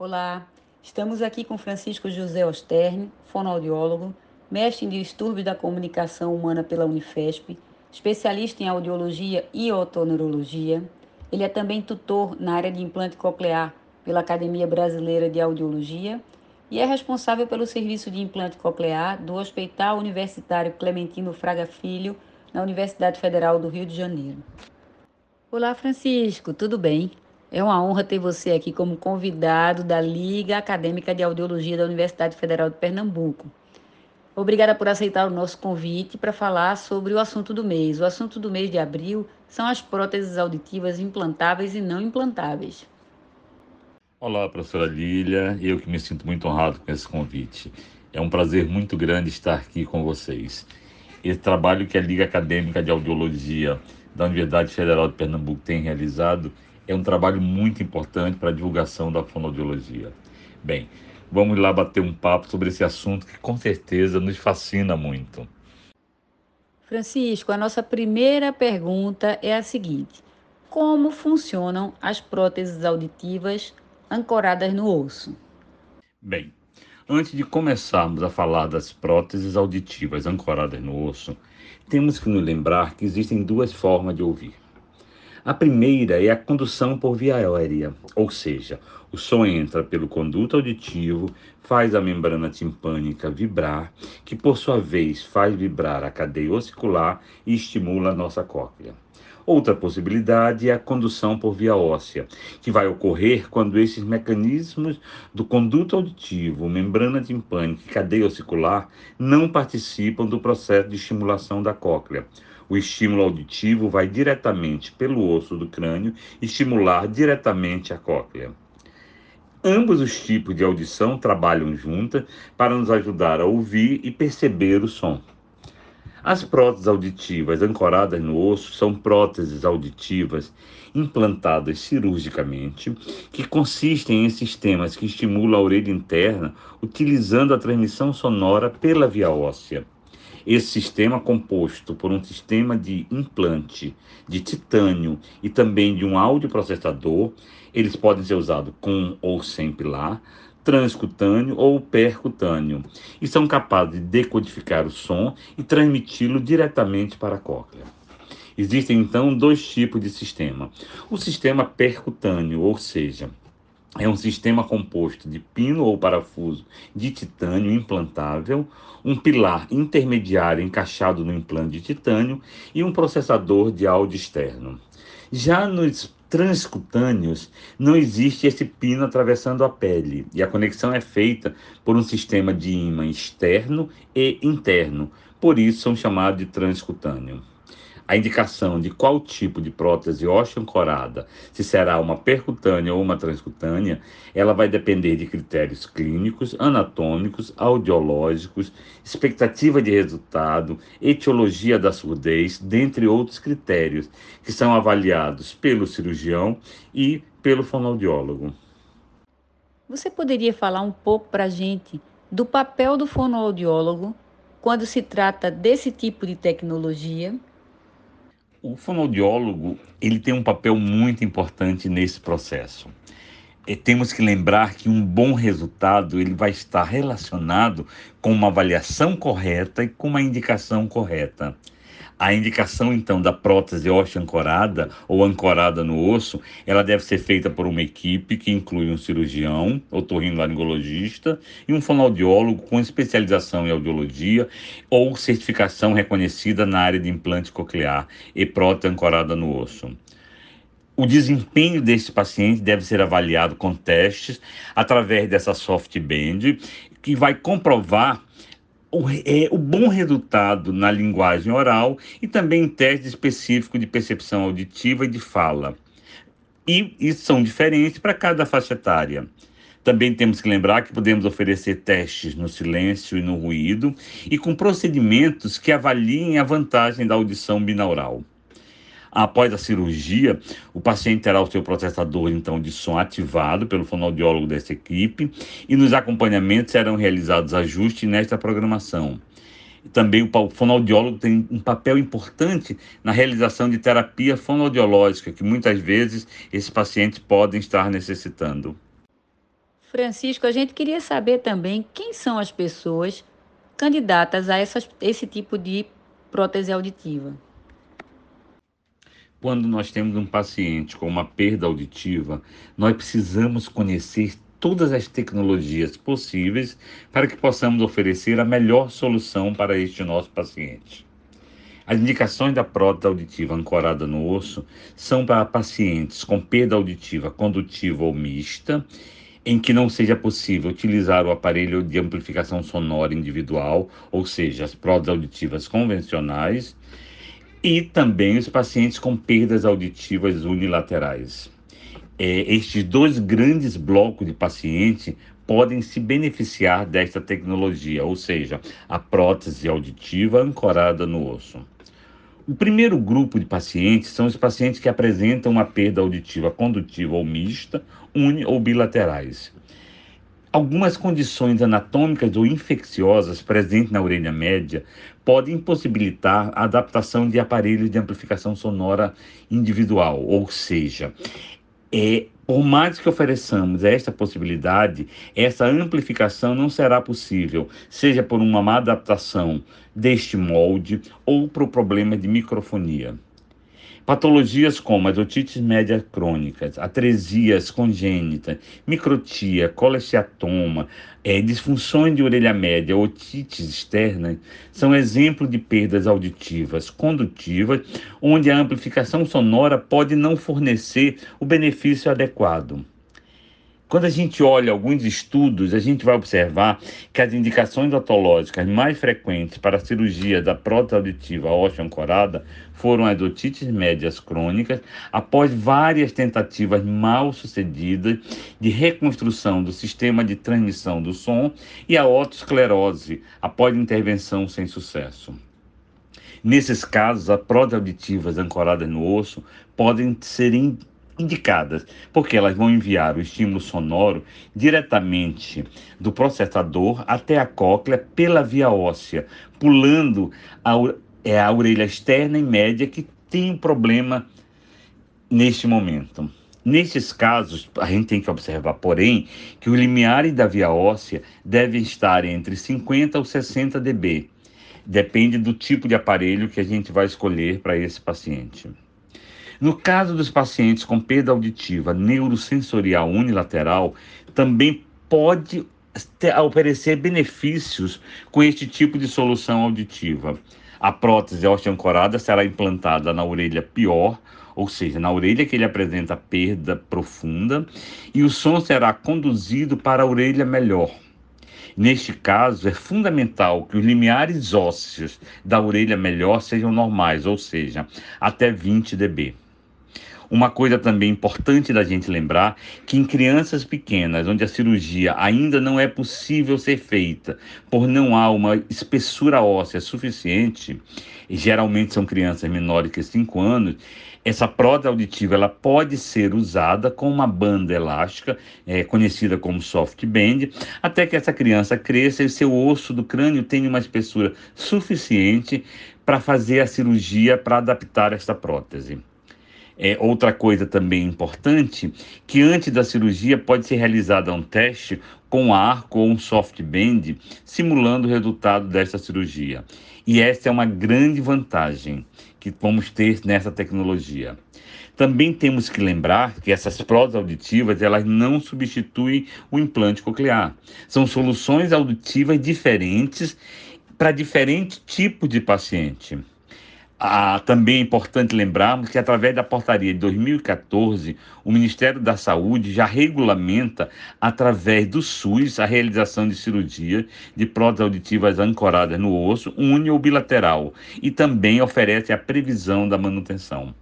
Olá, estamos aqui com Francisco José Osterne, fonoaudiólogo, mestre em distúrbios da comunicação humana pela Unifesp, especialista em audiologia e otoneurologia. Ele é também tutor na área de implante coclear pela Academia Brasileira de Audiologia e é responsável pelo serviço de implante coclear do Hospital Universitário Clementino Fraga Filho, na Universidade Federal do Rio de Janeiro. Olá, Francisco, tudo bem? É uma honra ter você aqui como convidado da Liga Acadêmica de Audiologia da Universidade Federal de Pernambuco. Obrigada por aceitar o nosso convite para falar sobre o assunto do mês. O assunto do mês de abril são as próteses auditivas implantáveis e não implantáveis. Olá, professora Lília. Eu que me sinto muito honrado com esse convite. É um prazer muito grande estar aqui com vocês. Esse trabalho que a Liga Acadêmica de Audiologia da Universidade Federal de Pernambuco tem realizado é um trabalho muito importante para a divulgação da fonoaudiologia. Bem, vamos lá bater um papo sobre esse assunto que com certeza nos fascina muito. Francisco, a nossa primeira pergunta é a seguinte: como funcionam as próteses auditivas ancoradas no osso? Bem, antes de começarmos a falar das próteses auditivas ancoradas no osso, temos que nos lembrar que existem duas formas de ouvir. A primeira é a condução por via aérea, ou seja, o som entra pelo conduto auditivo, faz a membrana timpânica vibrar, que por sua vez faz vibrar a cadeia ossicular e estimula a nossa cóclea. Outra possibilidade é a condução por via óssea, que vai ocorrer quando esses mecanismos do conduto auditivo, membrana timpânica e cadeia ossicular não participam do processo de estimulação da cóclea o estímulo auditivo vai diretamente pelo osso do crânio estimular diretamente a cóclea. Ambos os tipos de audição trabalham juntas para nos ajudar a ouvir e perceber o som. As próteses auditivas ancoradas no osso são próteses auditivas implantadas cirurgicamente, que consistem em sistemas que estimulam a orelha interna utilizando a transmissão sonora pela via óssea. Esse sistema, composto por um sistema de implante de titânio e também de um audioprocessador, eles podem ser usados com ou sem pilar, transcutâneo ou percutâneo, e são capazes de decodificar o som e transmiti-lo diretamente para a cóclea. Existem então dois tipos de sistema: o sistema percutâneo, ou seja, é um sistema composto de pino ou parafuso de titânio implantável, um pilar intermediário encaixado no implante de titânio e um processador de áudio externo. Já nos transcutâneos, não existe esse pino atravessando a pele e a conexão é feita por um sistema de ímã externo e interno, por isso são chamados de transcutâneo. A indicação de qual tipo de prótese ósseo-ancorada, se será uma percutânea ou uma transcutânea, ela vai depender de critérios clínicos, anatômicos, audiológicos, expectativa de resultado, etiologia da surdez, dentre outros critérios, que são avaliados pelo cirurgião e pelo fonoaudiólogo. Você poderia falar um pouco para a gente do papel do fonoaudiólogo quando se trata desse tipo de tecnologia? O fonoaudiólogo ele tem um papel muito importante nesse processo. E temos que lembrar que um bom resultado ele vai estar relacionado com uma avaliação correta e com uma indicação correta. A indicação, então, da prótese óssea ancorada ou ancorada no osso, ela deve ser feita por uma equipe que inclui um cirurgião, otorrinolaringologista e um fonoaudiólogo com especialização em audiologia ou certificação reconhecida na área de implante coclear e prótese ancorada no osso. O desempenho desse paciente deve ser avaliado com testes através dessa soft band, que vai comprovar o, é, o bom resultado na linguagem oral e também em teste específico de percepção auditiva e de fala. E, e são diferentes para cada faixa etária. Também temos que lembrar que podemos oferecer testes no silêncio e no ruído e com procedimentos que avaliem a vantagem da audição binaural. Após a cirurgia, o paciente terá o seu processador então de som ativado pelo fonoaudiólogo dessa equipe e nos acompanhamentos serão realizados ajustes nesta programação. Também o fonoaudiólogo tem um papel importante na realização de terapia fonoaudiológica, que muitas vezes esses pacientes podem estar necessitando. Francisco, a gente queria saber também quem são as pessoas candidatas a essas, esse tipo de prótese auditiva. Quando nós temos um paciente com uma perda auditiva, nós precisamos conhecer todas as tecnologias possíveis para que possamos oferecer a melhor solução para este nosso paciente. As indicações da prótese auditiva ancorada no osso são para pacientes com perda auditiva condutiva ou mista em que não seja possível utilizar o aparelho de amplificação sonora individual, ou seja, as próteses auditivas convencionais, e também os pacientes com perdas auditivas unilaterais. É, estes dois grandes blocos de pacientes podem se beneficiar desta tecnologia, ou seja, a prótese auditiva ancorada no osso. O primeiro grupo de pacientes são os pacientes que apresentam uma perda auditiva condutiva ou mista, uni ou bilaterais. Algumas condições anatômicas ou infecciosas presentes na orelha média podem impossibilitar a adaptação de aparelhos de amplificação sonora individual, ou seja, é, por mais que ofereçamos esta possibilidade, essa amplificação não será possível, seja por uma má adaptação deste molde ou por problema de microfonia. Patologias como as otites médias crônicas, atresias congênitas, microtia, colesteatoma, é, disfunções de orelha média, otites externas, são exemplos de perdas auditivas condutivas, onde a amplificação sonora pode não fornecer o benefício adequado. Quando a gente olha alguns estudos, a gente vai observar que as indicações otológicas mais frequentes para a cirurgia da prótese auditiva óssea ancorada foram as otites médias crônicas, após várias tentativas mal sucedidas de reconstrução do sistema de transmissão do som e a otosclerose, após intervenção sem sucesso. Nesses casos, as próteses auditivas ancoradas no osso podem ser indicadas, porque elas vão enviar o estímulo sonoro diretamente do processador até a cóclea pela via óssea, pulando a, é a orelha externa e média que tem problema neste momento. Nesses casos, a gente tem que observar, porém, que o limiar da via óssea deve estar entre 50 ou 60 dB. Depende do tipo de aparelho que a gente vai escolher para esse paciente. No caso dos pacientes com perda auditiva neurosensorial unilateral, também pode oferecer benefícios com este tipo de solução auditiva. A prótese osteoancorada será implantada na orelha pior, ou seja, na orelha que ele apresenta perda profunda, e o som será conduzido para a orelha melhor. Neste caso, é fundamental que os limiares ósseos da orelha melhor sejam normais, ou seja, até 20 dB. Uma coisa também importante da gente lembrar que em crianças pequenas, onde a cirurgia ainda não é possível ser feita, por não há uma espessura óssea suficiente, e geralmente são crianças menores que 5 anos, essa prótese auditiva ela pode ser usada com uma banda elástica, é, conhecida como soft band, até que essa criança cresça e seu osso do crânio tenha uma espessura suficiente para fazer a cirurgia para adaptar esta prótese. É, outra coisa também importante, que antes da cirurgia pode ser realizado um teste com arco ou um soft band, simulando o resultado desta cirurgia. E essa é uma grande vantagem que vamos ter nessa tecnologia. Também temos que lembrar que essas próteses auditivas elas não substituem o implante coclear. São soluções auditivas diferentes para diferentes tipos de paciente. Ah, também é importante lembrarmos que, através da portaria de 2014, o Ministério da Saúde já regulamenta, através do SUS, a realização de cirurgia de próteses auditivas ancoradas no osso, uni ou bilateral, e também oferece a previsão da manutenção.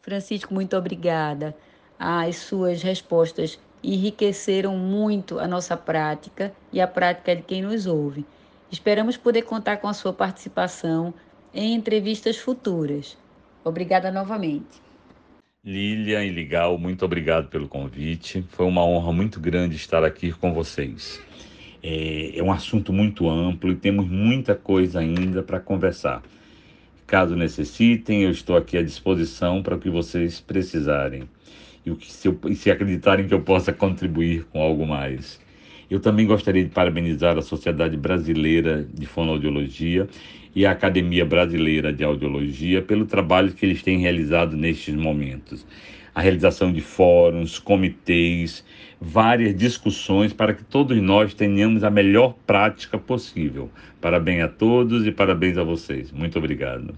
Francisco, muito obrigada. As suas respostas enriqueceram muito a nossa prática e a prática de quem nos ouve. Esperamos poder contar com a sua participação em entrevistas futuras. Obrigada novamente. Lilian e Ligal, muito obrigado pelo convite. Foi uma honra muito grande estar aqui com vocês. É, é um assunto muito amplo e temos muita coisa ainda para conversar. Caso necessitem, eu estou aqui à disposição para o que vocês precisarem. e, o que, se, acreditarem que eu possa contribuir com algo mais. Eu também gostaria de parabenizar a Sociedade Brasileira de Fonoaudiologia e a Academia Brasileira de Audiologia pelo trabalho que eles têm realizado nestes momentos. A realização de fóruns, comitês, várias discussões para que todos nós tenhamos a melhor prática possível. Parabéns a todos e parabéns a vocês. Muito obrigado.